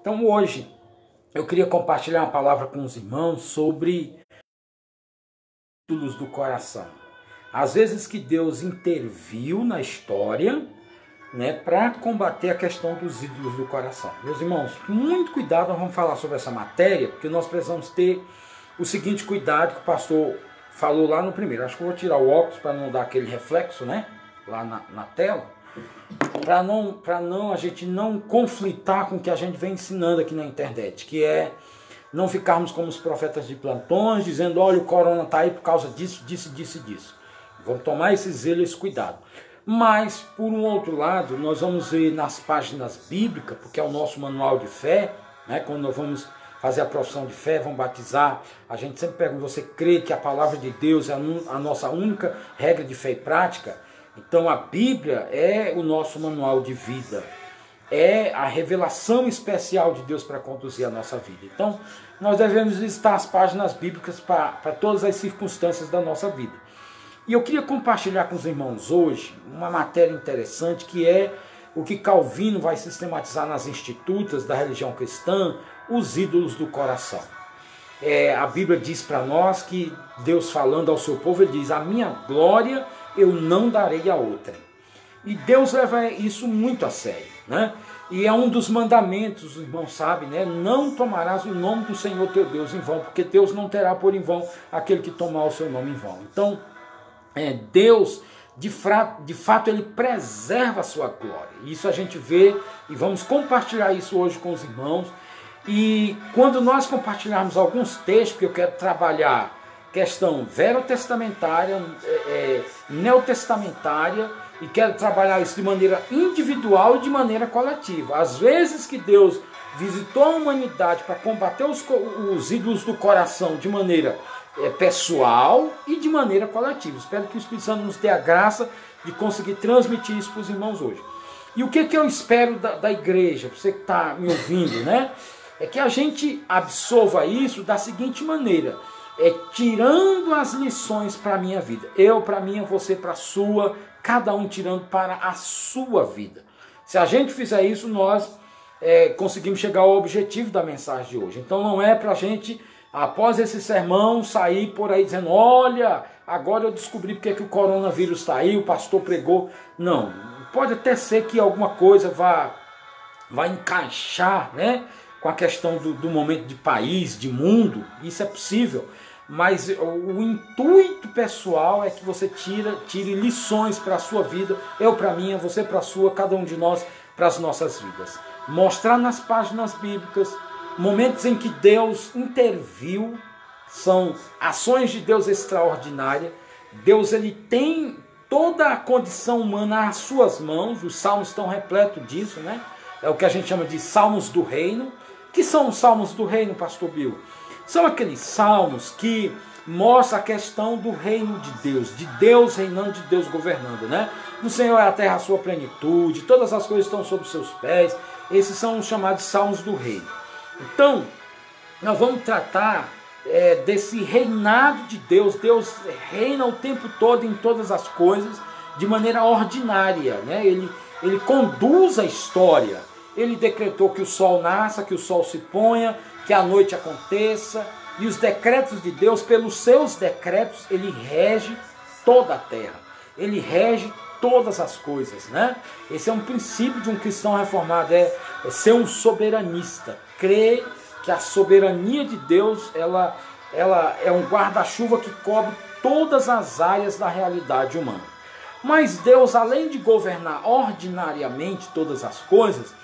Então hoje eu queria compartilhar uma palavra com os irmãos sobre ídolos do coração. Às vezes que Deus interviu na história, né, para combater a questão dos ídolos do coração. Meus irmãos, muito cuidado nós vamos falar sobre essa matéria, porque nós precisamos ter o seguinte cuidado que o pastor falou lá no primeiro. Acho que eu vou tirar o óculos para não dar aquele reflexo, né, lá na, na tela, para não, para não a gente não conflitar com o que a gente vem ensinando aqui na internet, que é não ficarmos como os profetas de plantões, dizendo, olha, o corona está aí por causa disso, disso, disso disso. Vamos tomar esse zelo, esse cuidado. Mas, por um outro lado, nós vamos ver nas páginas bíblicas, porque é o nosso manual de fé, né? quando nós vamos fazer a profissão de fé, vamos batizar, a gente sempre pergunta, você crê que a palavra de Deus é a nossa única regra de fé e prática? Então a Bíblia é o nosso manual de vida, é a revelação especial de Deus para conduzir a nossa vida. Então nós devemos visitar as páginas bíblicas para todas as circunstâncias da nossa vida. E eu queria compartilhar com os irmãos hoje uma matéria interessante que é o que Calvino vai sistematizar nas institutas da religião cristã, os ídolos do coração. É, a Bíblia diz para nós que Deus falando ao seu povo, ele diz: A minha glória eu não darei a outra. E Deus leva isso muito a sério, né? E é um dos mandamentos, os irmãos sabem, né? Não tomarás o nome do Senhor teu Deus em vão, porque Deus não terá por em vão aquele que tomar o seu nome em vão. Então, é, Deus, de, fra, de fato, ele preserva a sua glória. Isso a gente vê e vamos compartilhar isso hoje com os irmãos. E quando nós compartilharmos alguns textos, que eu quero trabalhar questão verotestamentária, é, é, neotestamentária, e quero trabalhar isso de maneira individual e de maneira coletiva. Às vezes que Deus visitou a humanidade para combater os, os ídolos do coração de maneira é, pessoal e de maneira coletiva. Espero que o Espírito Santo nos dê a graça de conseguir transmitir isso para os irmãos hoje. E o que, que eu espero da, da igreja, você que está me ouvindo, né? É que a gente absorva isso da seguinte maneira: é tirando as lições para a minha vida. Eu para minha, você para a sua, cada um tirando para a sua vida. Se a gente fizer isso, nós é, conseguimos chegar ao objetivo da mensagem de hoje. Então não é para a gente após esse sermão, sair por aí dizendo: Olha, agora eu descobri porque que o coronavírus está aí, o pastor pregou. Não, pode até ser que alguma coisa vá, vá encaixar né, com a questão do, do momento de país, de mundo, isso é possível. Mas o intuito pessoal é que você tira, tire lições para a sua vida, eu para a minha, você para a sua, cada um de nós para as nossas vidas. Mostrar nas páginas bíblicas momentos em que Deus interviu, são ações de Deus extraordinárias. Deus ele tem toda a condição humana às suas mãos, os salmos estão repletos disso, né? É o que a gente chama de salmos do reino. Que são os salmos do reino, pastor Bill? São aqueles salmos que mostram a questão do reino de Deus, de Deus reinando, de Deus governando, né? Do Senhor é a terra a sua plenitude, todas as coisas estão sob seus pés. Esses são os chamados salmos do reino. Então, nós vamos tratar é, desse reinado de Deus. Deus reina o tempo todo em todas as coisas de maneira ordinária. Né? Ele, ele conduz a história. Ele decretou que o sol nasça, que o sol se ponha, que a noite aconteça. E os decretos de Deus, pelos seus decretos, ele rege toda a terra. Ele rege todas as coisas, né? Esse é um princípio de um cristão reformado, é, é ser um soberanista, crer que a soberania de Deus, ela, ela é um guarda-chuva que cobre todas as áreas da realidade humana. Mas Deus, além de governar ordinariamente todas as coisas,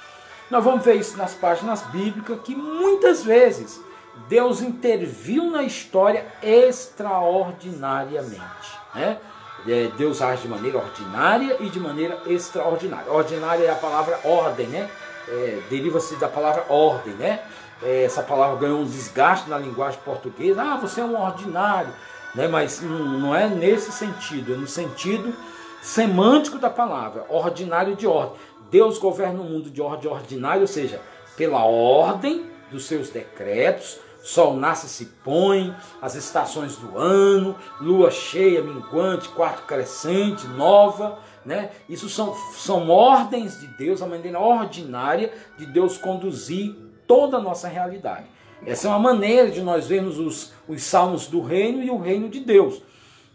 nós vamos ver isso nas páginas bíblicas que muitas vezes Deus interviu na história extraordinariamente, né? é, Deus age de maneira ordinária e de maneira extraordinária. Ordinária é a palavra ordem, né? É, Deriva-se da palavra ordem, né? É, essa palavra ganhou um desgaste na linguagem portuguesa. Ah, você é um ordinário, né? Mas não, não é nesse sentido, é no sentido semântico da palavra, ordinário de ordem. Deus governa o mundo de ordem ordinária, ou seja, pela ordem dos seus decretos, sol nasce e se põe, as estações do ano, lua cheia, minguante, quarto crescente, nova, né? Isso são, são ordens de Deus, a maneira ordinária de Deus conduzir toda a nossa realidade. Essa é uma maneira de nós vermos os, os salmos do reino e o reino de Deus.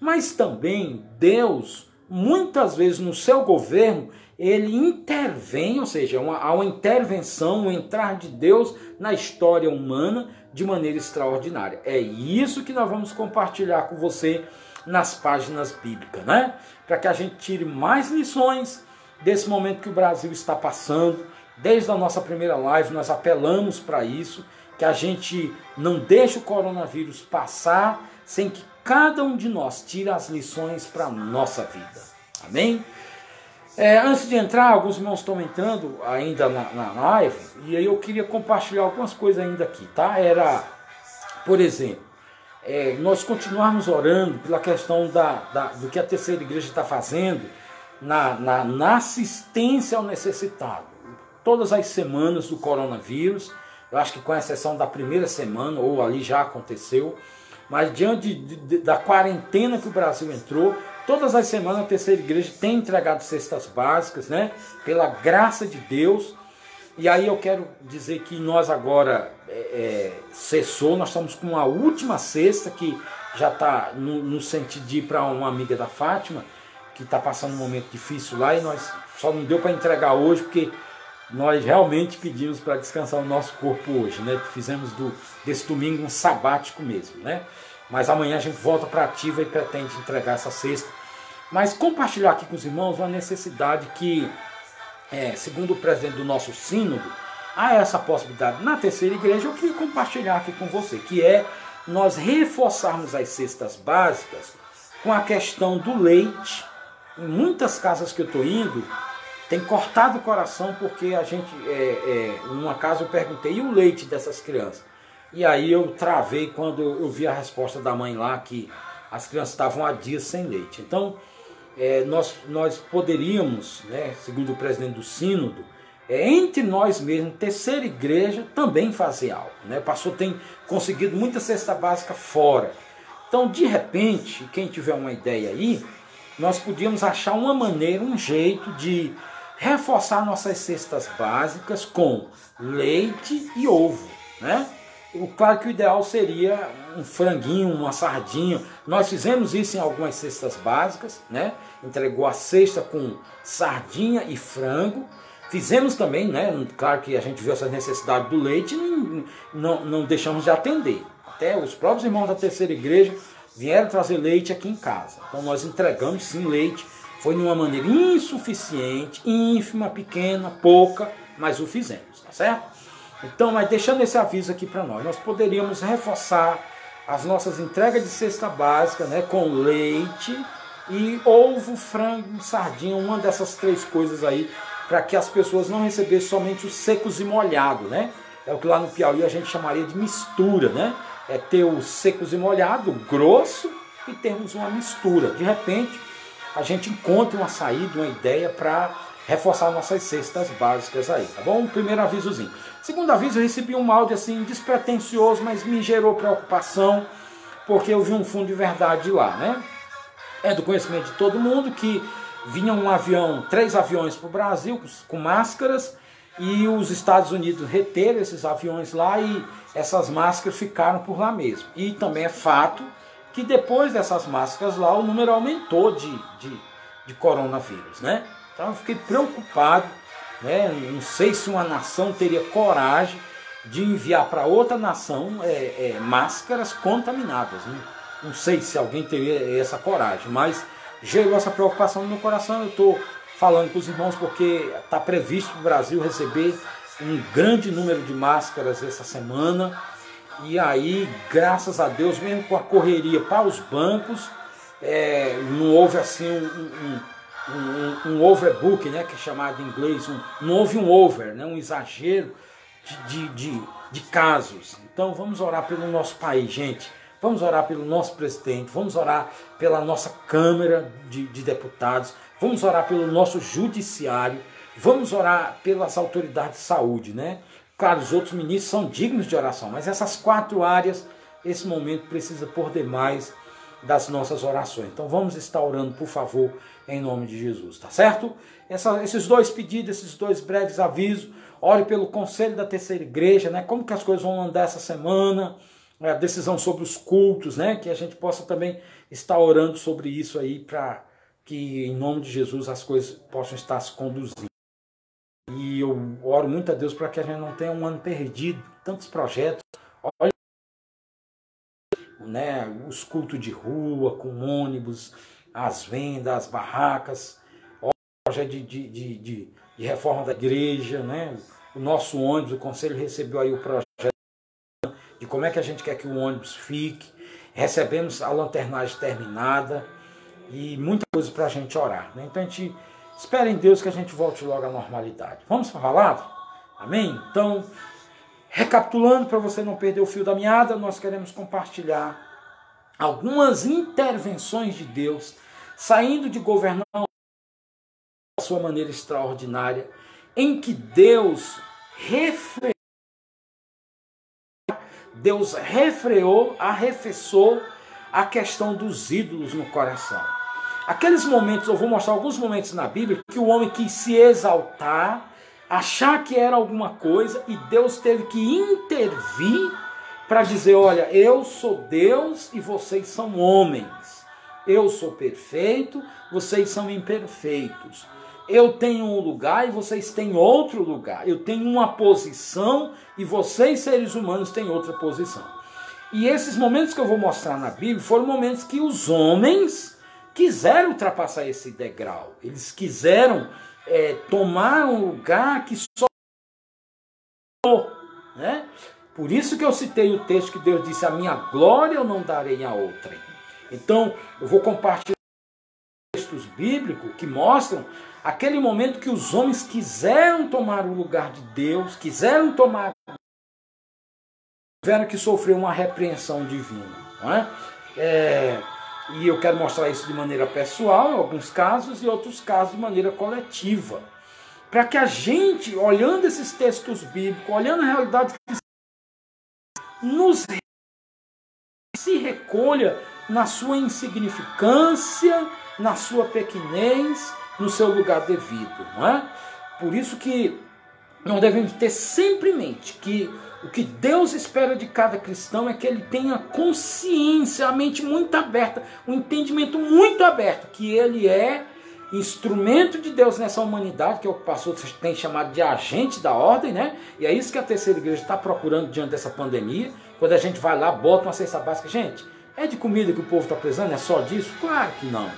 Mas também Deus, muitas vezes no seu governo, ele intervém, ou seja, uma, há uma intervenção, um entrar de Deus na história humana de maneira extraordinária. É isso que nós vamos compartilhar com você nas páginas bíblicas, né? Para que a gente tire mais lições desse momento que o Brasil está passando. Desde a nossa primeira live, nós apelamos para isso, que a gente não deixe o coronavírus passar sem que cada um de nós tire as lições para a nossa vida. Amém? É, antes de entrar, alguns irmãos estão entrando ainda na, na live, e aí eu queria compartilhar algumas coisas ainda aqui, tá? Era, por exemplo, é, nós continuarmos orando pela questão da, da, do que a terceira igreja está fazendo na, na, na assistência ao necessitado. Todas as semanas do coronavírus, eu acho que com exceção da primeira semana, ou ali já aconteceu, mas diante de, de, da quarentena que o Brasil entrou, todas as semanas a terceira igreja tem entregado cestas básicas, né? Pela graça de Deus. E aí eu quero dizer que nós agora é, é, cessou, nós estamos com a última cesta que já está no, no, sentido de ir para uma amiga da Fátima, que está passando um momento difícil lá e nós só não deu para entregar hoje porque nós realmente pedimos para descansar o nosso corpo hoje, né? Fizemos do, desse domingo um sabático mesmo, né? Mas amanhã a gente volta para ativa e pretende entregar essa cesta. Mas compartilhar aqui com os irmãos uma necessidade que, é, segundo o presidente do nosso sínodo, há essa possibilidade na terceira igreja. Eu queria compartilhar aqui com você, que é nós reforçarmos as cestas básicas com a questão do leite. Em muitas casas que eu estou indo, tem cortado o coração porque a gente, é, é, numa casa eu perguntei, e o leite dessas crianças? E aí eu travei quando eu vi a resposta da mãe lá que as crianças estavam há dias sem leite. Então, é, nós, nós poderíamos, né, segundo o presidente do Sínodo, é, entre nós mesmos, terceira igreja, também fazer algo. Né? O pastor tem conseguido muita cesta básica fora. Então, de repente, quem tiver uma ideia aí, nós podíamos achar uma maneira, um jeito de reforçar nossas cestas básicas com leite e ovo, né? O, claro que o ideal seria um franguinho, uma sardinha. Nós fizemos isso em algumas cestas básicas, né? Entregou a cesta com sardinha e frango. Fizemos também, né? Claro que a gente viu essa necessidade do leite e não, não, deixamos de atender. Até os próprios irmãos da terceira igreja vieram trazer leite aqui em casa. Então nós entregamos sim leite foi de uma maneira insuficiente, ínfima, pequena, pouca, mas o fizemos, tá certo? Então, mas deixando esse aviso aqui para nós, nós poderíamos reforçar as nossas entregas de cesta básica, né, com leite e ovo, frango, sardinha, uma dessas três coisas aí, para que as pessoas não recebessem somente os secos e molhados, né? É o que lá no Piauí a gente chamaria de mistura, né? É ter os secos e molhado, grosso, e termos uma mistura. De repente, a gente encontre uma saída, uma ideia para reforçar nossas cestas básicas aí, tá bom? Primeiro avisozinho. Segundo aviso, eu recebi um áudio assim despretensioso, mas me gerou preocupação, porque eu vi um fundo de verdade lá, né? É do conhecimento de todo mundo que vinha um avião, três aviões para o Brasil com máscaras e os Estados Unidos reteram esses aviões lá e essas máscaras ficaram por lá mesmo. E também é fato que depois dessas máscaras lá o número aumentou de, de, de coronavírus, né? Então eu fiquei preocupado, né? Não sei se uma nação teria coragem de enviar para outra nação é, é, máscaras contaminadas. Né? Não sei se alguém teria essa coragem, mas gerou essa preocupação no meu coração. Eu estou falando com os irmãos porque está previsto o Brasil receber um grande número de máscaras essa semana e aí, graças a Deus, mesmo com a correria para os bancos, é, não houve assim um, um, um, um, overbook, né, que é chamado em inglês, um, não houve um over, né, um exagero de, de, de, de casos. Então vamos orar pelo nosso país, gente. Vamos orar pelo nosso presidente, vamos orar pela nossa Câmara de, de Deputados, vamos orar pelo nosso judiciário, vamos orar pelas autoridades de saúde, né? Claro, os outros ministros são dignos de oração, mas essas quatro áreas, esse momento precisa por demais das nossas orações. Então vamos estar orando, por favor, em nome de Jesus, tá certo? Essa, esses dois pedidos, esses dois breves avisos, ore pelo conselho da terceira igreja, né? Como que as coisas vão andar essa semana, a decisão sobre os cultos, né? Que a gente possa também estar orando sobre isso aí para que em nome de Jesus as coisas possam estar se conduzindo. E eu oro muito a Deus para que a gente não tenha um ano perdido, tantos projetos. Olha né, os cultos de rua, com ônibus, as vendas, as barracas, projeto de, de, de, de, de reforma da igreja, né? o nosso ônibus, o conselho recebeu aí o projeto de como é que a gente quer que o ônibus fique, recebemos a lanternagem terminada e muita coisa para a gente orar. Né? Então a gente espera em Deus que a gente volte logo à normalidade. Vamos para a palavra? Amém? Então, recapitulando para você não perder o fio da meada, nós queremos compartilhar algumas intervenções de Deus saindo de governar a sua maneira extraordinária, em que Deus refreou, Deus refreou, arrefeceu a questão dos ídolos no coração. Aqueles momentos, eu vou mostrar alguns momentos na Bíblia que o homem quis se exaltar, achar que era alguma coisa e Deus teve que intervir para dizer: olha, eu sou Deus e vocês são homens. Eu sou perfeito, vocês são imperfeitos. Eu tenho um lugar e vocês têm outro lugar. Eu tenho uma posição e vocês, seres humanos, têm outra posição. E esses momentos que eu vou mostrar na Bíblia foram momentos que os homens quiseram ultrapassar esse degrau. Eles quiseram é, tomar um lugar que só. Né? Por isso que eu citei o texto que Deus disse: A minha glória eu não darei a outra. Então, eu vou compartilhar textos bíblicos que mostram aquele momento que os homens quiseram tomar o lugar de Deus, quiseram tomar. tiveram que sofrer uma repreensão divina. Não é? é e eu quero mostrar isso de maneira pessoal, em alguns casos, e outros casos de maneira coletiva. Para que a gente, olhando esses textos bíblicos, olhando a realidade nos se recolha na sua insignificância, na sua pequenez, no seu lugar devido, não é? Por isso que nós devemos ter sempre em mente que o que Deus espera de cada cristão é que ele tenha consciência, a mente muito aberta, um entendimento muito aberto, que ele é instrumento de Deus nessa humanidade, que é o pastor tem chamado de agente da ordem, né? E é isso que a terceira igreja está procurando diante dessa pandemia. Quando a gente vai lá, bota uma cesta básica, gente, é de comida que o povo está precisando? É só disso? Claro que não.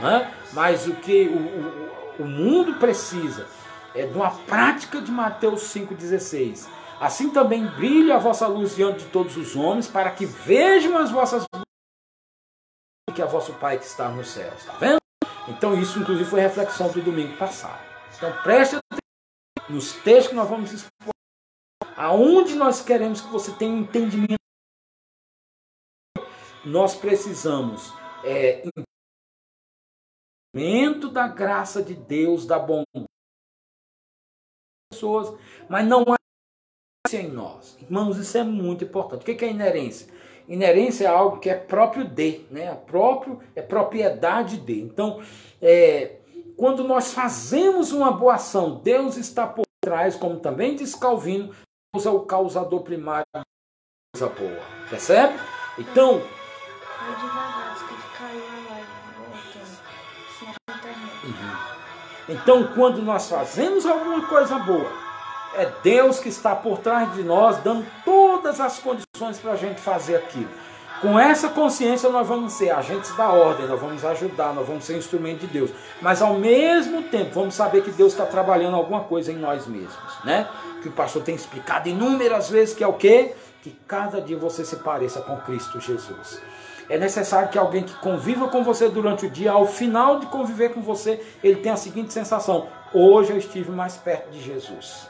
Né? Mas o que o, o, o mundo precisa é de uma prática de Mateus 5,16 Assim também brilhe a vossa luz diante de todos os homens, para que vejam as vossas que é vosso Pai que está nos céus. Está vendo? Então isso inclusive foi reflexão do domingo passado. Então preste atenção nos textos que nós vamos expor. Aonde nós queremos que você tenha entendimento. Nós precisamos é, entendimento da graça de Deus, da bondade pessoas, mas não há em nós. Irmãos, isso é muito importante. O que é inerência? Inerência é algo que é próprio de, né? É próprio, é propriedade de. Então, é, quando nós fazemos uma boa ação, Deus está por trás, como também diz Calvino, Deus é o causador primário da coisa boa. Percebe? Então. Então, quando nós fazemos alguma coisa boa, é Deus que está por trás de nós, dando todas as condições para a gente fazer aquilo. Com essa consciência, nós vamos ser agentes da ordem, nós vamos ajudar, nós vamos ser instrumento de Deus. Mas ao mesmo tempo, vamos saber que Deus está trabalhando alguma coisa em nós mesmos, né? Que o pastor tem explicado inúmeras vezes que é o quê? Que cada dia você se pareça com Cristo Jesus. É necessário que alguém que conviva com você durante o dia, ao final de conviver com você, ele tenha a seguinte sensação: hoje eu estive mais perto de Jesus.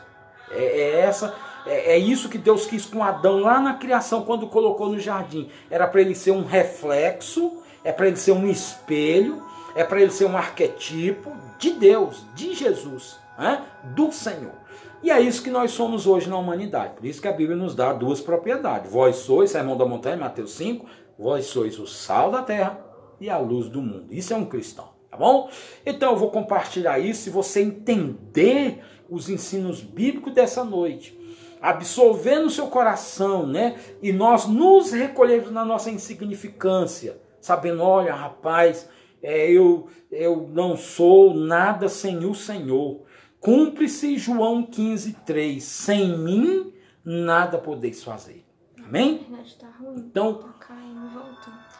É, é essa, é, é, isso que Deus quis com Adão lá na criação, quando colocou no jardim. Era para ele ser um reflexo, é para ele ser um espelho, é para ele ser um arquetipo de Deus, de Jesus, né? do Senhor. E é isso que nós somos hoje na humanidade. Por isso que a Bíblia nos dá duas propriedades. Vós sois, Sermão da Montanha, Mateus 5, Vós sois o sal da terra e a luz do mundo. Isso é um cristão, tá bom? Então eu vou compartilhar isso se você entender os ensinos bíblicos dessa noite. Absorver no seu coração, né? E nós nos recolhermos na nossa insignificância, sabendo, olha, rapaz, é, eu, eu não sou nada sem o Senhor. Cumpre-se João 15, 3. Sem mim, nada podeis fazer. Amém? Tá Então, tá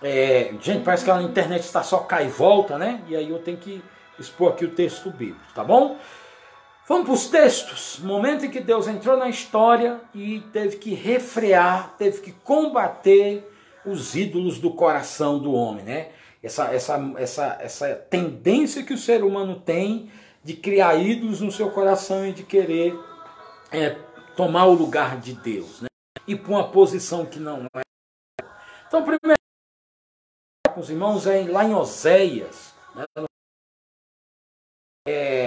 é, gente, parece que a internet está só cai e volta, né? E aí eu tenho que expor aqui o texto bíblico, tá bom? Vamos para os textos. Momento em que Deus entrou na história e teve que refrear, teve que combater os ídolos do coração do homem, né? Essa, essa, essa, essa tendência que o ser humano tem de criar ídolos no seu coração e de querer é, tomar o lugar de Deus, né? E para uma posição que não é. Então, primeiro, com os irmãos, é lá em Oséias, né? É,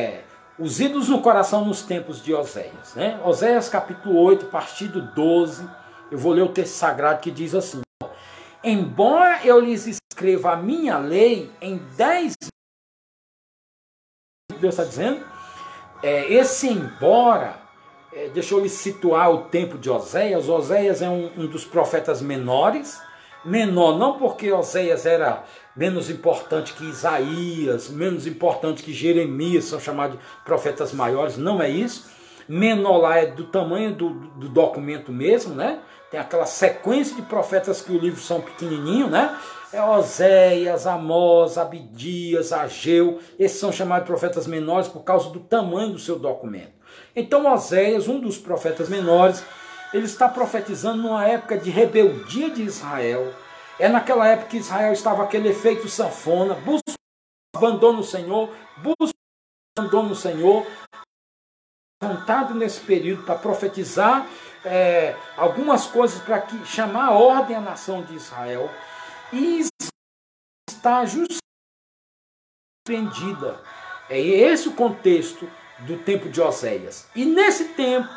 os ídolos no coração nos tempos de Oséias. Né? Oséias capítulo 8, partido 12, eu vou ler o texto sagrado que diz assim: Embora eu lhes escreva a minha lei em 10 Deus está dizendo, é, esse embora, é, deixa eu lhe situar o tempo de Oséias. Oséias é um, um dos profetas menores, menor não porque Oséias era menos importante que Isaías, menos importante que Jeremias, são chamados de profetas maiores, não é isso. Menor lá é do tamanho do, do documento mesmo, né? Tem aquela sequência de profetas que o livro são pequenininho, né? É Oséias, Amós, Abidias, Ageu, esses são chamados de profetas menores por causa do tamanho do seu documento. Então Oséias, um dos profetas menores, ele está profetizando numa época de rebeldia de Israel, é naquela época que Israel estava aquele efeito sanfona, busca abandono o Senhor, busca abandono o Senhor, vontade nesse período para profetizar é, algumas coisas para que chamar a ordem à nação de Israel. E está justamente. É esse o contexto do tempo de Oséias. E nesse tempo,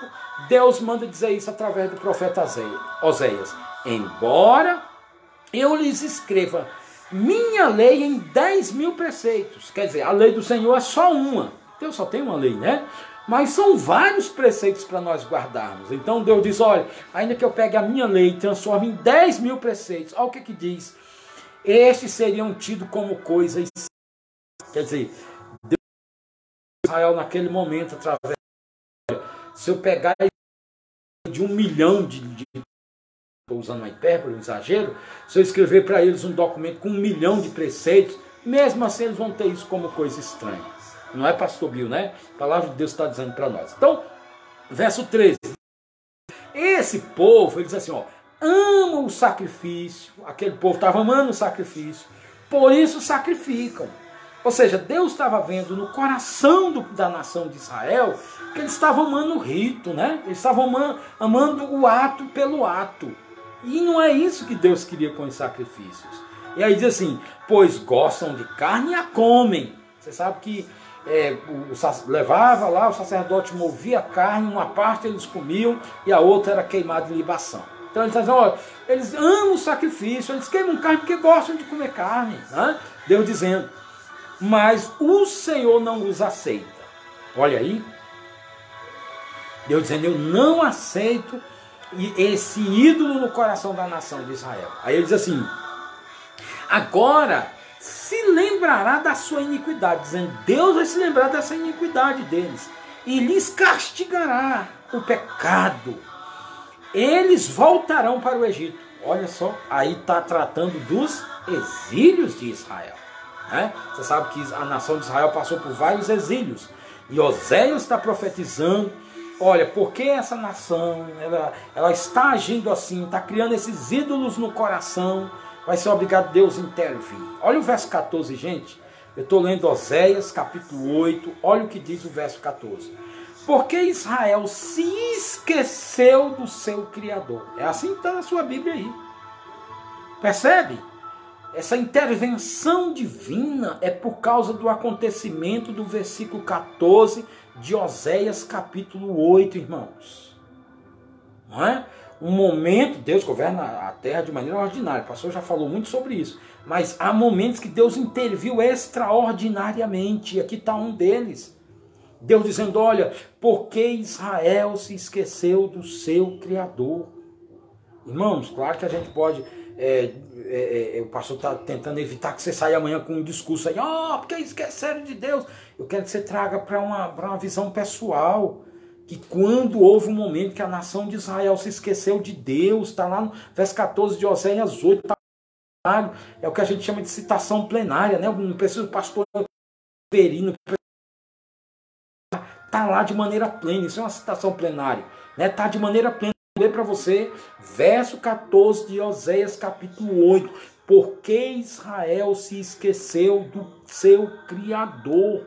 Deus manda dizer isso através do profeta Oséias. Embora eu lhes escreva minha lei em 10 mil preceitos. Quer dizer, a lei do Senhor é só uma. Deus só tem uma lei, né? Mas são vários preceitos para nós guardarmos. Então Deus diz: olha, ainda que eu pegue a minha lei e transforme em 10 mil preceitos, olha o que, que diz. Estes seriam tidos como coisas. Quer dizer, Israel naquele momento, através. Se eu pegar de um milhão de, estou usando uma hipérbole, um exagero, se eu escrever para eles um documento com um milhão de preceitos, mesmo assim eles vão ter isso como coisa estranha. Não é pastor Bill, né? A palavra de Deus está dizendo para nós. Então, verso 13. Esse povo, ele diz assim, ó, ama o sacrifício, aquele povo estava amando o sacrifício, por isso sacrificam. Ou seja, Deus estava vendo no coração do, da nação de Israel que eles estavam amando o rito, né? Eles estavam amando, amando o ato pelo ato. E não é isso que Deus queria com os sacrifícios. E aí diz assim: pois gostam de carne e a comem. Você sabe que é, o, o, levava lá, o sacerdote movia a carne, uma parte eles comiam e a outra era queimada de libação. Então eles dizem, olha, eles amam o sacrifício, eles queimam carne porque gostam de comer carne. Né? Deus dizendo, mas o Senhor não os aceita. Olha aí. Deus dizendo, eu não aceito esse ídolo no coração da nação de Israel. Aí ele diz assim: agora se lembrará da sua iniquidade, dizendo: Deus vai se lembrar dessa iniquidade deles e lhes castigará o pecado. Eles voltarão para o Egito. Olha só, aí está tratando dos exílios de Israel. Né? Você sabe que a nação de Israel passou por vários exílios. E Oséias está profetizando olha, porque essa nação ela, ela está agindo assim, está criando esses ídolos no coração, vai ser obrigado Deus intervir. Olha o verso 14, gente. Eu estou lendo Oséias, capítulo 8, olha o que diz o verso 14. Porque Israel se esqueceu do seu Criador. É assim que está na sua Bíblia aí. Percebe? Essa intervenção divina é por causa do acontecimento do versículo 14 de Oséias capítulo 8, irmãos. Não é? um momento, Deus governa a terra de maneira ordinária. O pastor já falou muito sobre isso. Mas há momentos que Deus interviu extraordinariamente. E aqui está um deles. Deus dizendo: Olha, porque Israel se esqueceu do seu Criador. Irmãos, claro que a gente pode. É, é, é, o pastor está tentando evitar que você saia amanhã com um discurso aí, ó, oh, porque esqueceram de Deus. Eu quero que você traga para uma, uma visão pessoal que quando houve um momento que a nação de Israel se esqueceu de Deus, está lá no verso 14 de Oséias 8, tá, é o que a gente chama de citação plenária, né? Não precisa o pastor verino tá lá de maneira plena, isso é uma citação plenária, né? Tá de maneira plena. Ler para você, verso 14 de Oséias, capítulo 8. Porque Israel se esqueceu do seu Criador.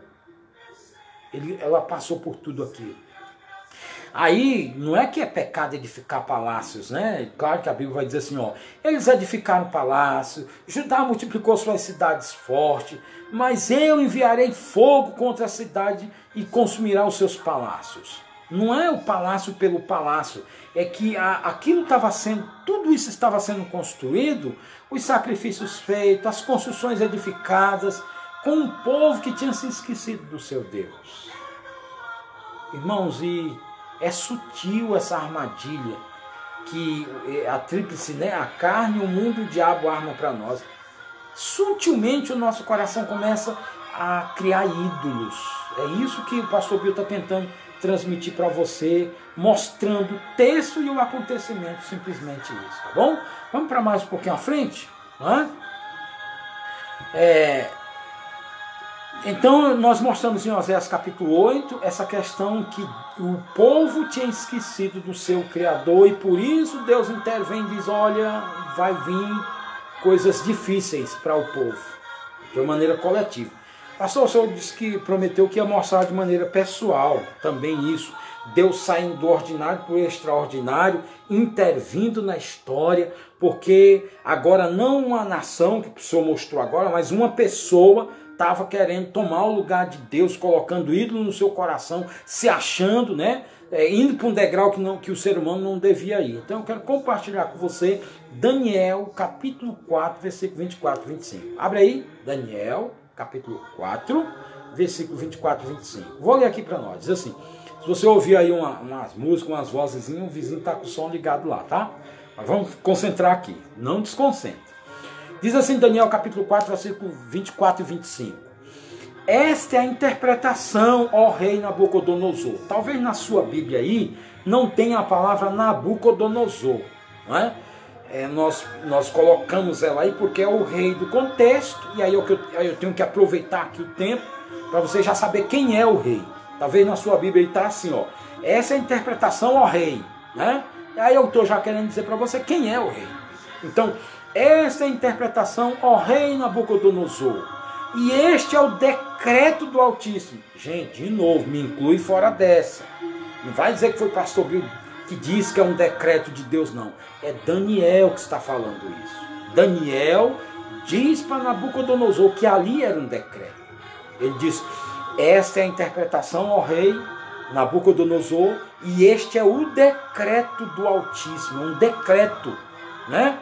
Ele, ela passou por tudo aquilo. Aí não é que é pecado edificar palácios, né? Claro que a Bíblia vai dizer assim, ó, eles edificaram palácio, Judá multiplicou suas cidades fortes, mas eu enviarei fogo contra a cidade e consumirá os seus palácios. Não é o palácio pelo palácio, é que aquilo estava sendo, tudo isso estava sendo construído, os sacrifícios feitos, as construções edificadas, com um povo que tinha se esquecido do seu Deus. Irmãos, e é sutil essa armadilha que eh, a tríplice, né? A carne, o mundo e o diabo armam para nós. Sutilmente o nosso coração começa a criar ídolos. É isso que o pastor Bill está tentando transmitir para você, mostrando o texto e o acontecimento, simplesmente isso, tá bom? Vamos para mais um pouquinho à frente? É então, nós mostramos em Oséias capítulo 8 essa questão que o povo tinha esquecido do seu Criador e por isso Deus intervém e diz: Olha, vai vir coisas difíceis para o povo, de uma maneira coletiva. Pastor, o senhor disse que prometeu que ia mostrar de maneira pessoal também isso. Deus saindo do ordinário para o extraordinário, intervindo na história, porque agora não uma nação, que o senhor mostrou agora, mas uma pessoa estava querendo tomar o lugar de Deus, colocando ídolo no seu coração, se achando, né? É, indo para um degrau que, não, que o ser humano não devia ir. Então eu quero compartilhar com você Daniel, capítulo 4, versículo 24 e 25. Abre aí, Daniel, capítulo 4, versículo 24 e 25. Vou ler aqui para nós. Diz assim: se você ouvir aí uma, umas músicas, umas vozes, o vizinho está com o som ligado lá, tá? Mas vamos concentrar aqui. Não desconcentre. Diz assim Daniel capítulo 4, versículo 24 e 25. Esta é a interpretação, ó rei Nabucodonosor. Talvez na sua Bíblia aí não tenha a palavra Nabucodonosor. Não é? É, nós, nós colocamos ela aí porque é o rei do contexto, e aí eu, aí eu tenho que aproveitar aqui o tempo para você já saber quem é o rei. Talvez na sua Bíblia está assim, ó. Essa é a interpretação, ó rei. Né? E aí eu estou já querendo dizer para você quem é o rei. Então, esta é a interpretação, ó rei Nabucodonosor. E este é o decreto do Altíssimo. Gente, de novo, me inclui fora dessa. Não vai dizer que foi pastor Bill que diz que é um decreto de Deus, não. É Daniel que está falando isso. Daniel diz para Nabucodonosor que ali era um decreto. Ele diz: Esta é a interpretação, ó rei Nabucodonosor, e este é o decreto do Altíssimo, um decreto, né?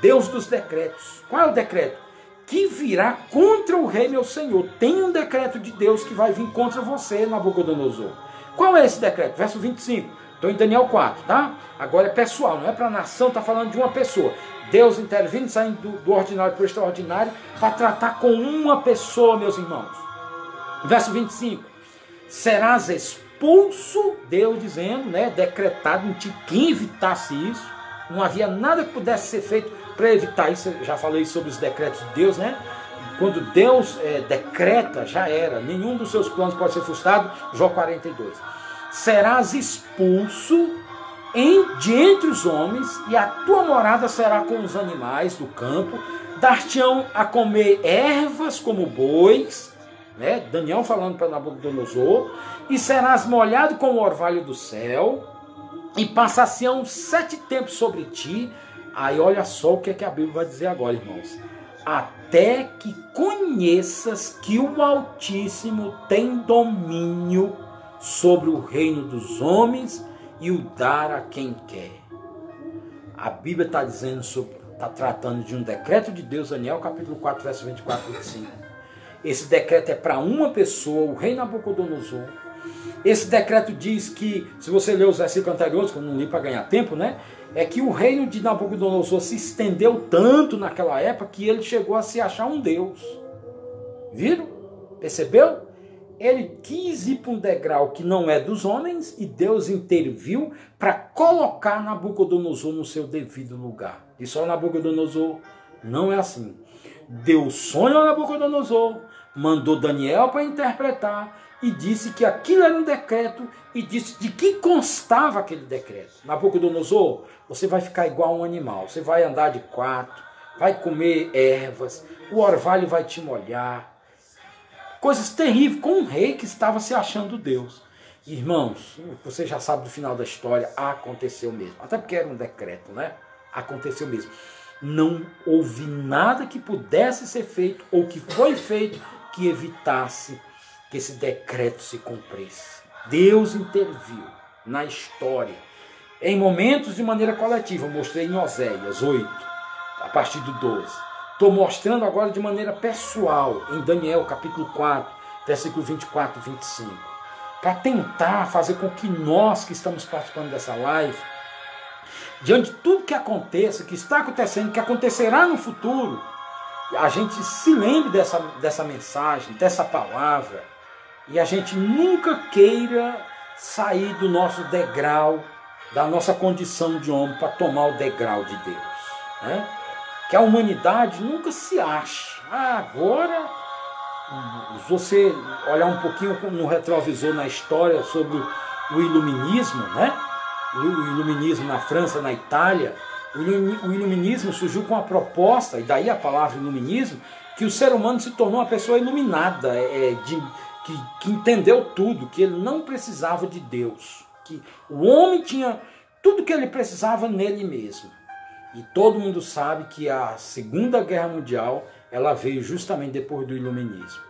Deus dos decretos. Qual é o decreto? Que virá contra o rei meu senhor. Tem um decreto de Deus que vai vir contra você, Nabucodonosor. Qual é esse decreto? Verso 25. Estou em Daniel 4, tá? Agora é pessoal, não é para a nação, está falando de uma pessoa. Deus intervindo, saindo do, do ordinário para o extraordinário, para tratar com uma pessoa, meus irmãos. Verso 25. Serás expulso, Deus dizendo, né? Decretado, não evitasse isso. Não havia nada que pudesse ser feito para evitar isso, já falei sobre os decretos de Deus, né? Quando Deus é, decreta, já era. Nenhum dos seus planos pode ser frustrado. Jó 42. Serás expulso em, de entre os homens, e a tua morada será com os animais do campo. Dar-te-ão a comer ervas como bois, né? Daniel falando para Nabucodonosor, e serás molhado com o orvalho do céu, e passar-se-ão sete tempos sobre ti, Aí olha só o que, é que a Bíblia vai dizer agora, irmãos. Até que conheças que o Altíssimo tem domínio sobre o reino dos homens e o dar a quem quer. A Bíblia está dizendo sobre, está tratando de um decreto de Deus, Daniel capítulo 4, verso 24 e 25. Esse decreto é para uma pessoa, o rei Nabucodonosor. Esse decreto diz que, se você ler os versículos anteriores, que eu não li para ganhar tempo, né? É que o reino de Nabucodonosor se estendeu tanto naquela época que ele chegou a se achar um Deus. Viram? Percebeu? Ele quis ir para um degrau que não é dos homens e Deus interviu para colocar Nabucodonosor no seu devido lugar. E só Nabucodonosor não é assim. Deu sonho a Nabucodonosor, mandou Daniel para interpretar e disse que aquilo era um decreto e disse de que constava aquele decreto. Nabucodonosor, você vai ficar igual um animal, você vai andar de quatro, vai comer ervas, o orvalho vai te molhar, coisas terríveis com um rei que estava se achando Deus. Irmãos, você já sabe do final da história, aconteceu mesmo. Até porque era um decreto, né? Aconteceu mesmo. Não houve nada que pudesse ser feito ou que foi feito que evitasse que esse decreto se cumprisse. Deus interviu na história em momentos de maneira coletiva. Eu mostrei em Oséias 8, a partir do 12. Estou mostrando agora de maneira pessoal, em Daniel capítulo 4, versículo 24 e 25, para tentar fazer com que nós que estamos participando dessa live, diante de tudo que aconteça, que está acontecendo, que acontecerá no futuro, a gente se lembre dessa, dessa mensagem, dessa palavra, e a gente nunca queira sair do nosso degrau, da nossa condição de homem, para tomar o degrau de Deus. Né? Que a humanidade nunca se ache. Ah, agora, você olhar um pouquinho no retrovisor na história sobre o iluminismo, né? O iluminismo na França, na Itália, o iluminismo surgiu com a proposta, e daí a palavra iluminismo, que o ser humano se tornou uma pessoa iluminada, é, de, que, que entendeu tudo, que ele não precisava de Deus, que o homem tinha tudo que ele precisava nele mesmo. E todo mundo sabe que a Segunda Guerra Mundial ela veio justamente depois do Iluminismo.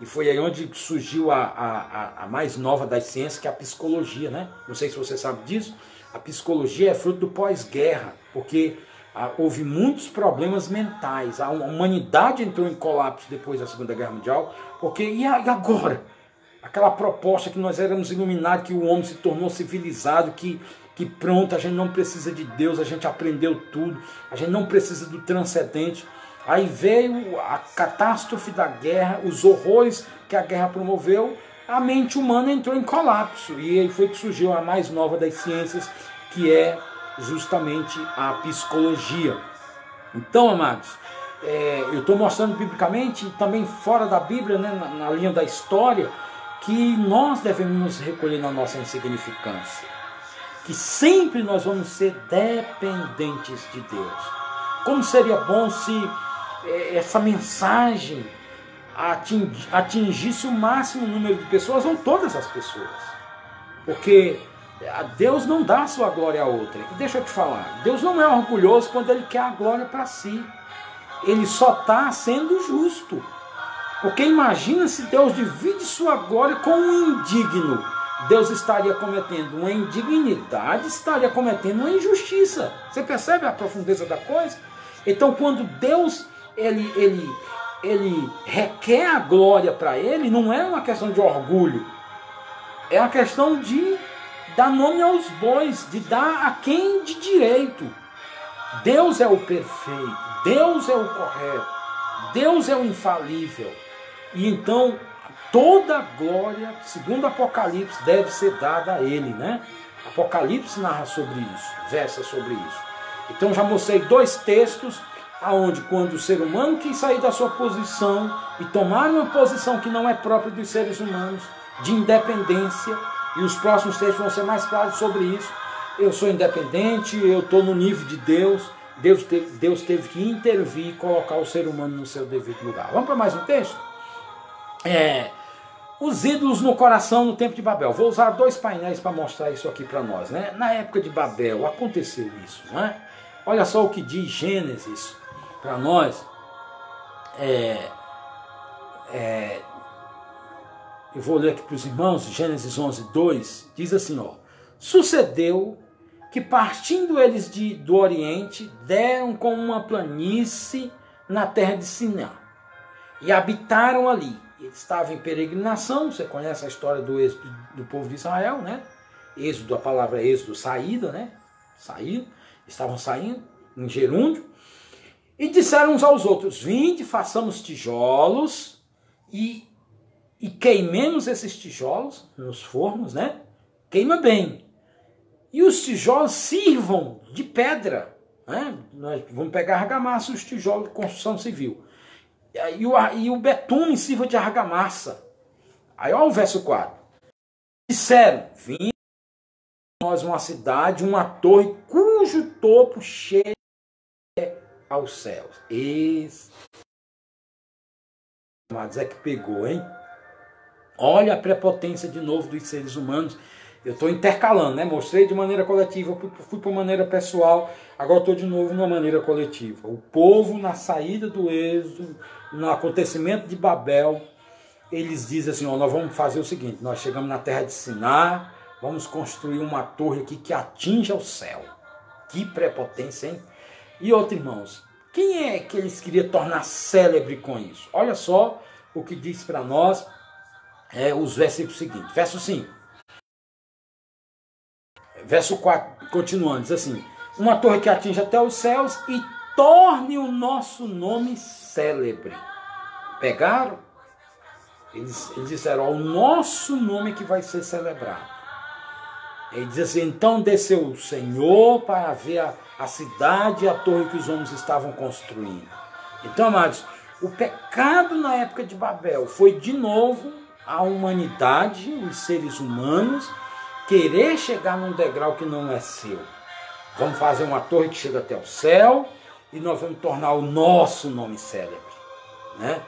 E foi aí onde surgiu a, a, a mais nova das ciências, que é a psicologia, né? Não sei se você sabe disso. A psicologia é fruto do pós-guerra, porque ah, houve muitos problemas mentais. A humanidade entrou em colapso depois da Segunda Guerra Mundial, porque e agora? Aquela proposta que nós éramos iluminados, que o homem se tornou civilizado, que que pronto, a gente não precisa de Deus, a gente aprendeu tudo, a gente não precisa do transcendente. Aí veio a catástrofe da guerra, os horrores que a guerra promoveu, a mente humana entrou em colapso. E aí foi que surgiu a mais nova das ciências, que é justamente a psicologia. Então, amados, é, eu estou mostrando biblicamente e também fora da Bíblia, né, na, na linha da história, que nós devemos nos recolher na nossa insignificância que sempre nós vamos ser dependentes de Deus. Como seria bom se é, essa mensagem atingisse o máximo número de pessoas, ou todas as pessoas. Porque Deus não dá a sua glória a outra. Deixa eu te falar, Deus não é orgulhoso quando Ele quer a glória para si. Ele só está sendo justo. Porque imagina se Deus divide sua glória com um indigno Deus estaria cometendo uma indignidade, estaria cometendo uma injustiça. Você percebe a profundeza da coisa? Então, quando Deus ele, ele, ele requer a glória para ele, não é uma questão de orgulho, é uma questão de dar nome aos bois, de dar a quem de direito. Deus é o perfeito, Deus é o correto, Deus é o infalível. E então toda glória, segundo Apocalipse, deve ser dada a ele, né? Apocalipse narra sobre isso, versa sobre isso. Então já mostrei dois textos aonde quando o ser humano quis sair da sua posição e tomar uma posição que não é própria dos seres humanos, de independência, e os próximos textos vão ser mais claros sobre isso. Eu sou independente, eu estou no nível de Deus. Deus teve, Deus teve que intervir e colocar o ser humano no seu devido lugar. Vamos para mais um texto? É, os ídolos no coração no tempo de Babel. Vou usar dois painéis para mostrar isso aqui para nós. Né? Na época de Babel aconteceu isso. Né? Olha só o que diz Gênesis para nós. É, é, eu vou ler aqui para os irmãos, Gênesis 11, 2, diz assim, ó, Sucedeu que partindo eles de, do Oriente, deram com uma planície na terra de Siná e habitaram ali. Eles estavam em peregrinação, você conhece a história do êxodo do povo de Israel, né? Êxodo, a palavra êxodo, saída, né? Saíram, estavam saindo em gerúndio. E disseram uns aos outros: Vinde, façamos tijolos e, e queimemos esses tijolos nos fornos, né? Queima bem. E os tijolos sirvam de pedra. Né? Nós vamos pegar argamassa, os tijolos de construção civil. E o, e o betume sirva de argamassa. Aí olha o verso 4. Disseram, vim nós uma cidade, uma torre cujo topo chega aos céus. Esse mas é que pegou, hein? Olha a prepotência de novo dos seres humanos eu estou intercalando, né? Mostrei de maneira coletiva, fui para maneira pessoal, agora estou de novo numa maneira coletiva. O povo, na saída do êxodo, no acontecimento de Babel, eles dizem assim: ó, nós vamos fazer o seguinte: nós chegamos na terra de Sinar, vamos construir uma torre aqui que atinja o céu. Que prepotência, hein? E outro, irmãos, quem é que eles queriam tornar célebre com isso? Olha só o que diz para nós é, os versículos seguintes. Verso 5 verso 4, continuando, diz assim: Uma torre que atinge até os céus e torne o nosso nome célebre. Pegaram? Eles, eles disseram: O nosso nome que vai ser celebrado. Ele diz assim: Então desceu o Senhor para ver a, a cidade e a torre que os homens estavam construindo. Então, amados, o pecado na época de Babel foi de novo a humanidade, os seres humanos, querer chegar num degrau que não é seu. Vamos fazer uma torre que chega até o céu e nós vamos tornar o nosso nome célebre. Né?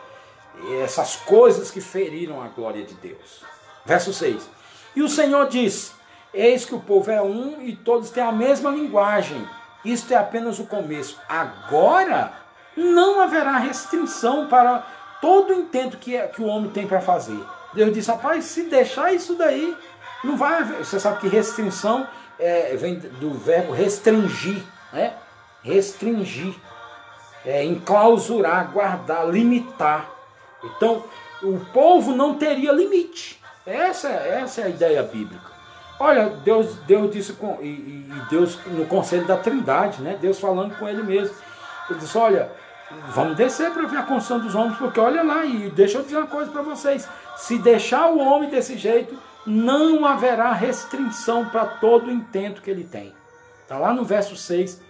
E essas coisas que feriram a glória de Deus. Verso 6. E o Senhor disse: Eis que o povo é um e todos têm a mesma linguagem. Isto é apenas o começo. Agora não haverá restrição para todo o intento que, é, que o homem tem para fazer. Deus disse: rapaz, se deixar isso daí, não vai haver, você sabe que restrição é, vem do verbo restringir, né? Restringir, é, enclausurar, guardar, limitar. Então, o povo não teria limite. Essa, essa é a ideia bíblica. Olha, Deus, Deus disse com, e, e Deus no conselho da Trindade, né? Deus falando com ele mesmo. Ele disse: Olha, vamos descer para ver a construção dos homens, porque olha lá, e deixa eu dizer uma coisa para vocês: se deixar o homem desse jeito, não haverá restrição para todo o intento que ele tem. Está lá no verso 6,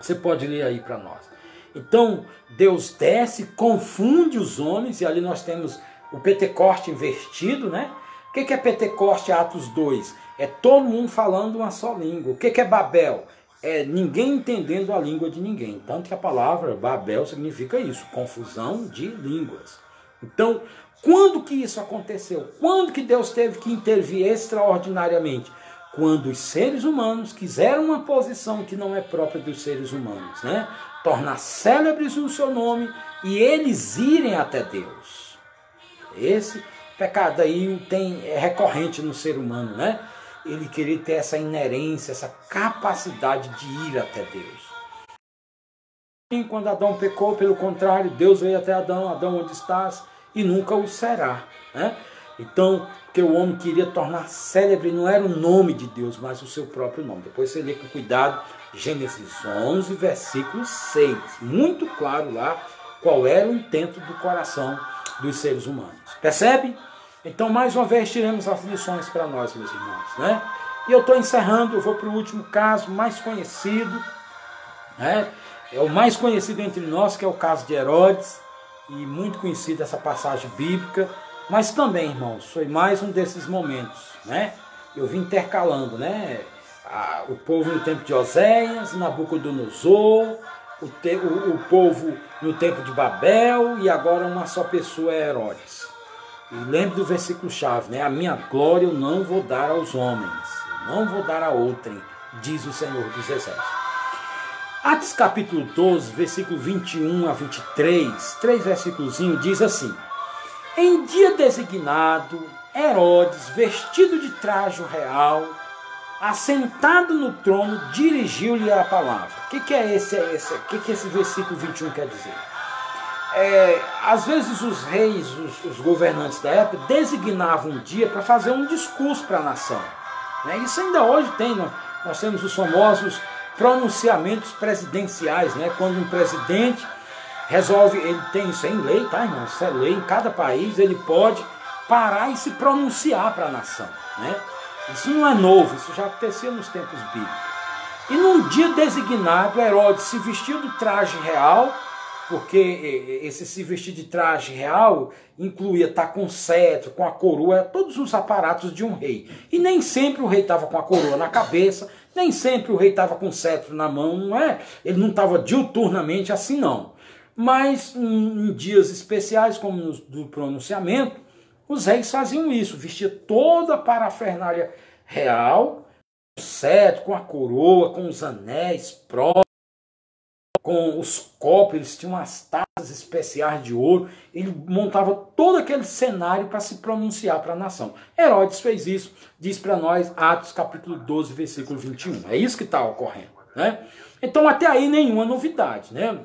você pode ler aí para nós. Então, Deus desce, confunde os homens, e ali nós temos o Pentecoste invertido, né? O que é Pentecoste, Atos 2? É todo mundo falando uma só língua. O que é Babel? É ninguém entendendo a língua de ninguém. Tanto que a palavra Babel significa isso, confusão de línguas. Então, quando que isso aconteceu? Quando que Deus teve que intervir extraordinariamente? Quando os seres humanos quiseram uma posição que não é própria dos seres humanos, né? Tornar célebres o seu nome e eles irem até Deus. Esse pecado aí tem, é recorrente no ser humano, né? Ele querer ter essa inerência, essa capacidade de ir até Deus. E quando Adão pecou, pelo contrário, Deus veio até Adão, Adão, onde estás? e nunca o será. Né? Então, que o homem queria tornar célebre não era o nome de Deus, mas o seu próprio nome. Depois você lê com cuidado Gênesis 11, versículo 6. Muito claro lá qual era o intento do coração dos seres humanos. Percebe? Então, mais uma vez, tiramos as lições para nós, meus irmãos. Né? E eu estou encerrando, eu vou para o último caso, mais conhecido. Né? É o mais conhecido entre nós, que é o caso de Herodes e muito conhecida essa passagem bíblica, mas também, irmãos, foi mais um desses momentos, né? Eu vim intercalando, né? o povo no tempo de Oséias, Nabucodonosor, o, te, o, o povo no tempo de Babel e agora uma só pessoa é Herodes. E lembre do versículo chave, né? A minha glória eu não vou dar aos homens, eu não vou dar a outrem, diz o Senhor dos Exércitos. Atos capítulo 12, versículo 21 a 23, três versículos, diz assim: Em dia designado, Herodes, vestido de traje real, assentado no trono, dirigiu-lhe a palavra. O que, que é esse, esse, que, que esse versículo 21 quer dizer? É, às vezes os reis, os, os, governantes da época, designavam um dia para fazer um discurso para a nação. Né? Isso ainda hoje tem, nós, nós temos os famosos pronunciamentos presidenciais, né? quando um presidente resolve, ele tem isso em lei, tá, irmão? Isso é lei, em cada país ele pode parar e se pronunciar para a nação. Né? Isso não é novo, isso já acontecia nos tempos bíblicos. E num dia designado, Herodes se vestiu do traje real, porque esse se vestir de traje real incluía estar com cetro, com a coroa, todos os aparatos de um rei. E nem sempre o rei estava com a coroa na cabeça, nem sempre o rei estava com cetro na mão, não é? Ele não estava diuturnamente assim, não. Mas em dias especiais, como no do pronunciamento, os reis faziam isso, vestia toda a parafernália real, com o cetro, com a coroa, com os anéis próprios, com os copos, eles tinham as taças especiais de ouro, ele montava todo aquele cenário para se pronunciar para a nação. Herodes fez isso, diz para nós Atos capítulo 12, versículo 21. É isso que está ocorrendo. Né? Então até aí nenhuma novidade. Né?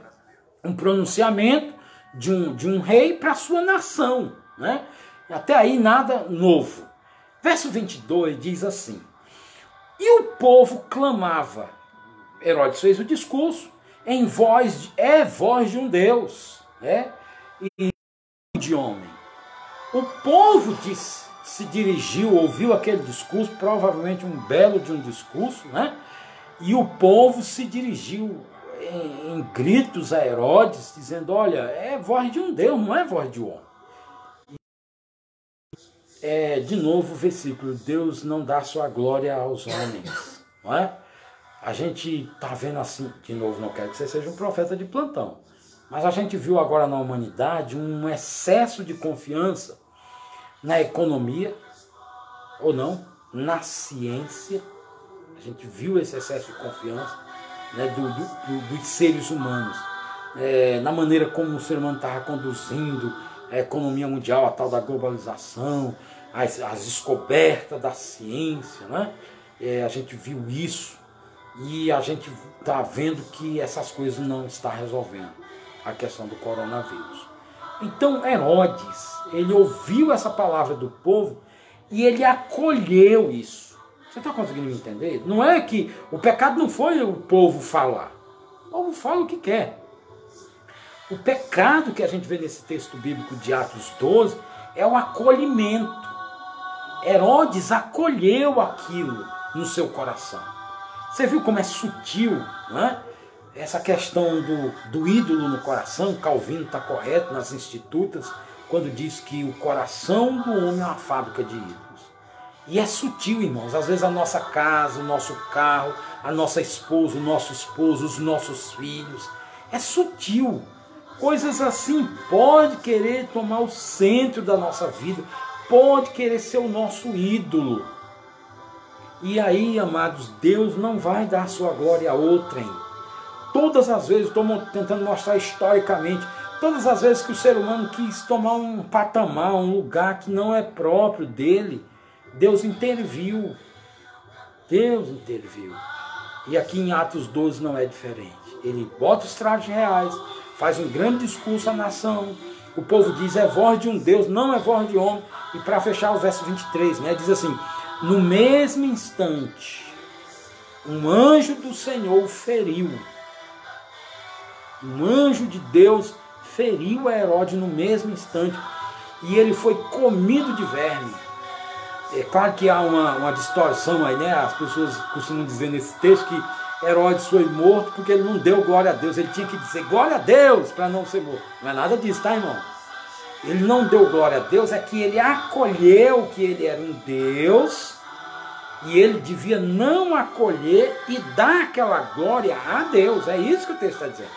Um pronunciamento de um, de um rei para a sua nação. Né? Até aí nada novo. Verso 22 diz assim: E o povo clamava. Herodes fez o discurso em voz de, é voz de um Deus, né? E de homem. O povo disse, se dirigiu, ouviu aquele discurso, provavelmente um belo de um discurso, né? E o povo se dirigiu em, em gritos a Herodes, dizendo: Olha, é voz de um Deus, não é voz de um homem é, de novo o versículo, Deus não dá sua glória aos homens, não é? A gente está vendo assim, de novo, não quero que você seja um profeta de plantão, mas a gente viu agora na humanidade um excesso de confiança na economia, ou não, na ciência. A gente viu esse excesso de confiança né, do, do, dos seres humanos, é, na maneira como o ser humano estava conduzindo a economia mundial, a tal da globalização, as, as descobertas da ciência, né? É, a gente viu isso e a gente está vendo que essas coisas não estão resolvendo a questão do coronavírus. Então Herodes, ele ouviu essa palavra do povo e ele acolheu isso. Você está conseguindo me entender? Não é que o pecado não foi o povo falar. O povo fala o que quer. O pecado que a gente vê nesse texto bíblico de Atos 12 é o acolhimento. Herodes acolheu aquilo no seu coração. Você viu como é sutil é? essa questão do, do ídolo no coração? Calvino está correto nas institutas quando diz que o coração do homem é uma fábrica de ídolos. E é sutil, irmãos. Às vezes a nossa casa, o nosso carro, a nossa esposa, o nosso esposo, os nossos filhos. É sutil. Coisas assim pode querer tomar o centro da nossa vida, pode querer ser o nosso ídolo. E aí, amados, Deus não vai dar sua glória a outrem. Todas as vezes, estou tentando mostrar historicamente, todas as vezes que o ser humano quis tomar um patamar, um lugar que não é próprio dele, Deus interviu. Deus interviu. E aqui em Atos 12 não é diferente. Ele bota os trajes reais, faz um grande discurso à nação, o povo diz é voz de um Deus, não é voz de homem. E para fechar o verso 23, né, diz assim: No mesmo instante, um anjo do Senhor feriu. Um anjo de Deus feriu a Herodes no mesmo instante. E ele foi comido de verme. É claro que há uma, uma distorção aí, né? As pessoas costumam dizer nesse texto que Herodes foi morto porque ele não deu glória a Deus. Ele tinha que dizer glória a Deus para não ser morto. Não é nada disso, tá, irmão? Ele não deu glória a Deus, é que ele acolheu que ele era um Deus e ele devia não acolher e dar aquela glória a Deus. É isso que o texto está dizendo.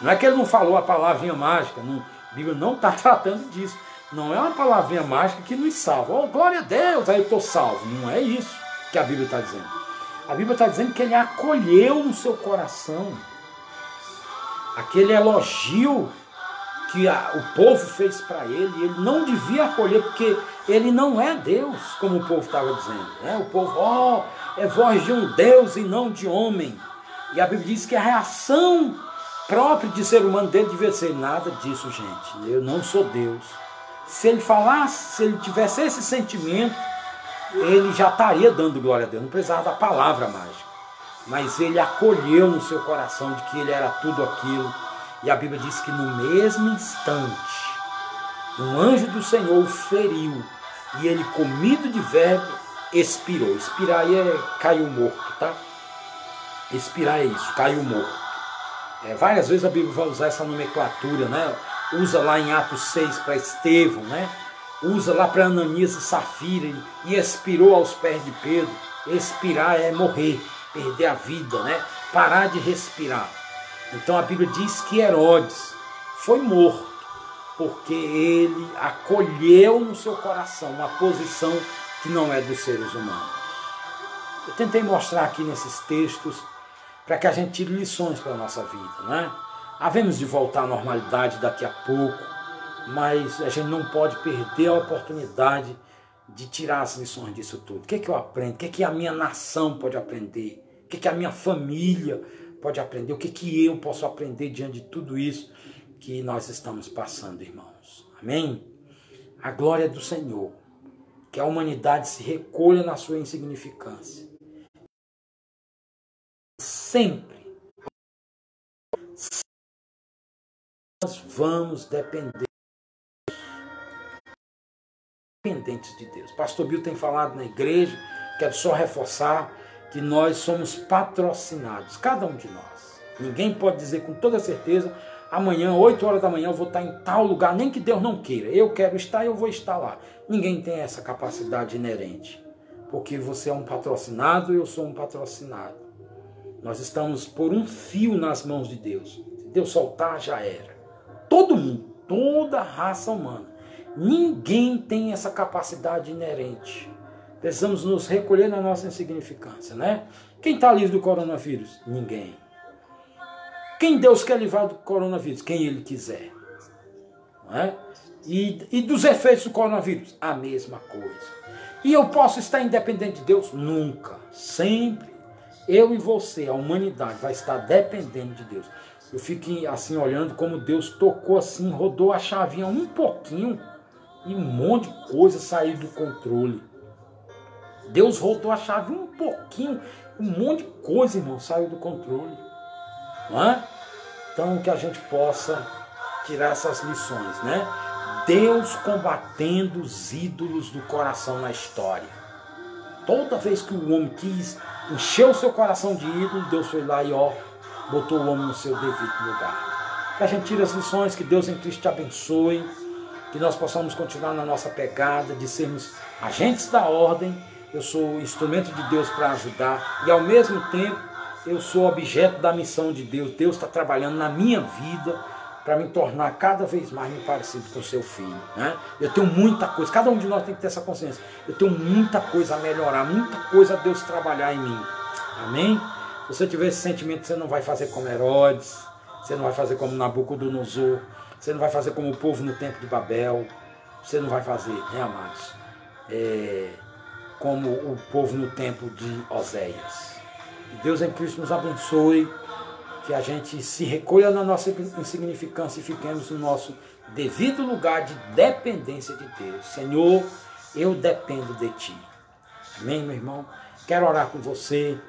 Não é que ele não falou a palavrinha mágica, não, a Bíblia não está tratando disso. Não é uma palavrinha mágica que nos salva. Oh, glória a Deus, aí eu estou salvo. Não é isso que a Bíblia está dizendo. A Bíblia está dizendo que ele acolheu no seu coração aquele elogio que a, o povo fez para ele, ele não devia acolher, porque ele não é Deus, como o povo estava dizendo. Né? O povo, ó, oh, é voz de um Deus e não de homem. E a Bíblia diz que a reação própria de ser humano dele devia ser nada disso, gente. Eu não sou Deus. Se ele falasse, se ele tivesse esse sentimento, ele já estaria dando glória a Deus, não precisava da palavra mágica. Mas ele acolheu no seu coração de que ele era tudo aquilo. E a Bíblia diz que no mesmo instante, um anjo do Senhor feriu e ele, comido de verbo, expirou. Expirar aí é caiu morto, tá? Expirar é isso, caiu morto. É, várias vezes a Bíblia vai usar essa nomenclatura, né? Usa lá em Atos 6 para Estevão, né? Usa lá para Ananias e Safira e expirou aos pés de Pedro. Expirar é morrer, perder a vida, né? Parar de respirar. Então a Bíblia diz que Herodes foi morto porque ele acolheu no seu coração uma posição que não é dos seres humanos. Eu tentei mostrar aqui nesses textos para que a gente tire lições para a nossa vida, né? Havemos de voltar à normalidade daqui a pouco, mas a gente não pode perder a oportunidade de tirar as lições disso tudo. O que, é que eu aprendo? O que, é que a minha nação pode aprender? O que, é que a minha família pode aprender? O que, que eu posso aprender diante de tudo isso que nós estamos passando, irmãos? Amém? A glória do Senhor. Que a humanidade se recolha na sua insignificância. Sempre. Nós vamos depender dependentes de Deus. Pastor Bill tem falado na igreja, quero só reforçar que nós somos patrocinados, cada um de nós. Ninguém pode dizer com toda certeza, amanhã, 8 horas da manhã, eu vou estar em tal lugar, nem que Deus não queira. Eu quero estar, eu vou estar lá. Ninguém tem essa capacidade inerente. Porque você é um patrocinado eu sou um patrocinado. Nós estamos por um fio nas mãos de Deus. Se Deus soltar, já era. Todo mundo, toda a raça humana. Ninguém tem essa capacidade inerente. Precisamos nos recolher na nossa insignificância, né? Quem está livre do coronavírus? Ninguém. Quem Deus quer livrar do coronavírus? Quem Ele quiser. Não é? E, e dos efeitos do coronavírus? A mesma coisa. E eu posso estar independente de Deus? Nunca. Sempre. Eu e você, a humanidade, vai estar dependendo de Deus. Eu fico assim olhando como Deus tocou assim, rodou a chavinha um pouquinho e um monte de coisa saiu do controle. Deus rodou a chave um pouquinho, um monte de coisa, irmão, saiu do controle. É? Então que a gente possa tirar essas lições, né? Deus combatendo os ídolos do coração na história. Toda vez que o homem quis encher o seu coração de ídolo, Deus foi lá e ó, botou o homem no seu devido lugar. Que a gente tire as lições, que Deus em Cristo te abençoe, que nós possamos continuar na nossa pegada de sermos agentes da ordem eu sou instrumento de Deus para ajudar e ao mesmo tempo eu sou objeto da missão de Deus. Deus está trabalhando na minha vida para me tornar cada vez mais me parecido com o seu filho. Né? Eu tenho muita coisa, cada um de nós tem que ter essa consciência. Eu tenho muita coisa a melhorar, muita coisa a Deus trabalhar em mim. Amém? Se você tiver esse sentimento, você não vai fazer como Herodes, você não vai fazer como Nabucodonosor, você não vai fazer como o povo no tempo de Babel, você não vai fazer, né, amados? É como o povo no tempo de Oséias. Que Deus em Cristo nos abençoe, que a gente se recolha na nossa insignificância e fiquemos no nosso devido lugar de dependência de Deus. Senhor, eu dependo de Ti. Amém, meu irmão? Quero orar com você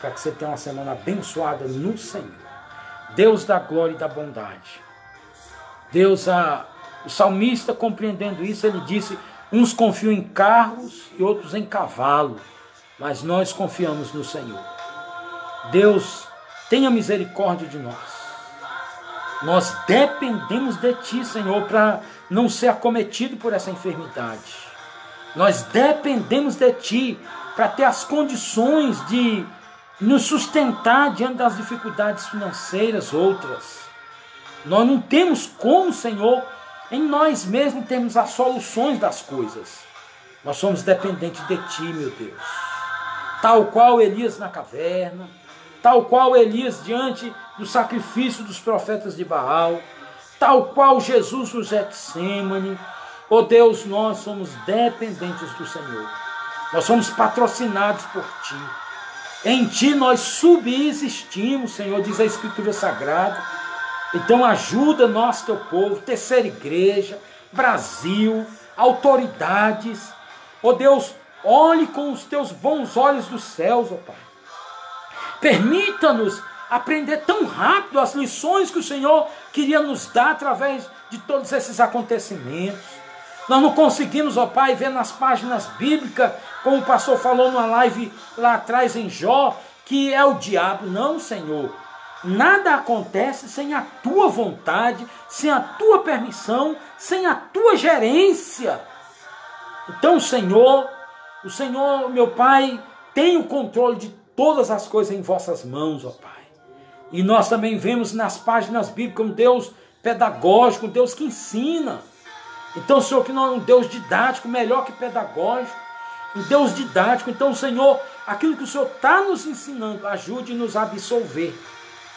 para que você tenha uma semana abençoada no Senhor. Deus da glória e da bondade. Deus, a, o salmista compreendendo isso, ele disse: Uns confiam em carros e outros em cavalo, mas nós confiamos no Senhor. Deus, tenha misericórdia de nós. Nós dependemos de Ti, Senhor, para não ser acometido por essa enfermidade. Nós dependemos de Ti para ter as condições de nos sustentar diante das dificuldades financeiras outras. Nós não temos como, Senhor, em nós mesmos temos as soluções das coisas. Nós somos dependentes de Ti, meu Deus. Tal qual Elias na caverna, tal qual Elias diante do sacrifício dos profetas de Baal, tal qual Jesus no Getsemane. Oh Deus, nós somos dependentes do Senhor. Nós somos patrocinados por Ti. Em Ti nós subsistimos, Senhor, diz a Escritura Sagrada. Então ajuda nós, teu povo, terceira igreja, Brasil, autoridades. Oh Deus, olhe com os teus bons olhos dos céus, ó oh Pai. Permita-nos aprender tão rápido as lições que o Senhor queria nos dar através de todos esses acontecimentos. Nós não conseguimos, ó Pai, ver nas páginas bíblicas, como o pastor falou numa live lá atrás em Jó, que é o diabo. Não, Senhor. Nada acontece sem a tua vontade, sem a tua permissão, sem a tua gerência. Então, Senhor, o Senhor, meu Pai, tem o controle de todas as coisas em vossas mãos, ó Pai. E nós também vemos nas páginas bíblicas um Deus pedagógico, um Deus que ensina. Então, Senhor, que não é um Deus didático, melhor que pedagógico, um Deus didático. Então, Senhor, aquilo que o Senhor está nos ensinando, ajude-nos a absolver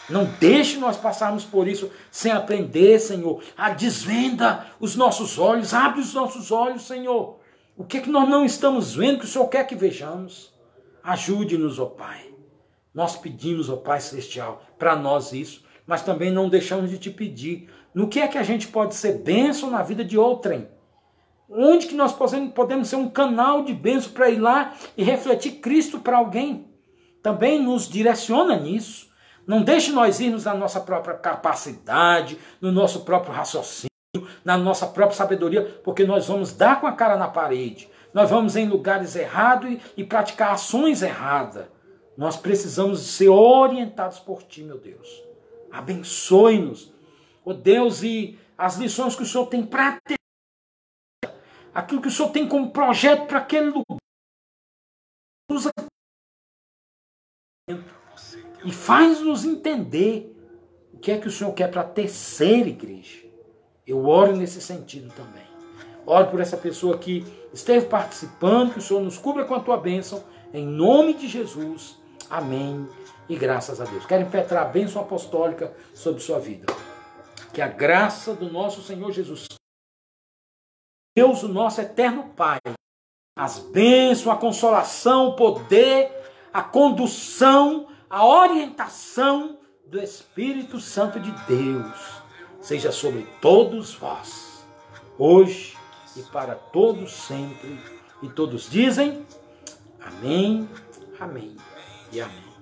não deixe nós passarmos por isso sem aprender, Senhor. A desvenda os nossos olhos, abre os nossos olhos, Senhor. O que é que nós não estamos vendo que o Senhor quer que vejamos? Ajude-nos, ó Pai. Nós pedimos, ó Pai Celestial, para nós isso, mas também não deixamos de te pedir. No que é que a gente pode ser bênção na vida de outrem? Onde que nós podemos ser um canal de bênção para ir lá e refletir Cristo para alguém? Também nos direciona nisso. Não deixe nós irmos na nossa própria capacidade, no nosso próprio raciocínio, na nossa própria sabedoria, porque nós vamos dar com a cara na parede. Nós vamos em lugares errados e, e praticar ações erradas. Nós precisamos ser orientados por Ti, meu Deus. Abençoe-nos, oh Deus, e as lições que o Senhor tem para aquilo que o Senhor tem como projeto para aquele lugar. Usa e faz-nos entender o que é que o Senhor quer para a terceira igreja. Eu oro nesse sentido também. Oro por essa pessoa que esteve participando, que o Senhor nos cubra com a tua bênção, em nome de Jesus. Amém. E graças a Deus. Quero impetrar a bênção apostólica sobre sua vida. Que a graça do nosso Senhor Jesus, Deus, o nosso eterno Pai, as bênçãos, a consolação, o poder, a condução, a orientação do Espírito Santo de Deus seja sobre todos vós, hoje e para todos sempre. E todos dizem amém, amém e amém.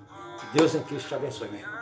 Deus em Cristo te abençoe, meu irmão.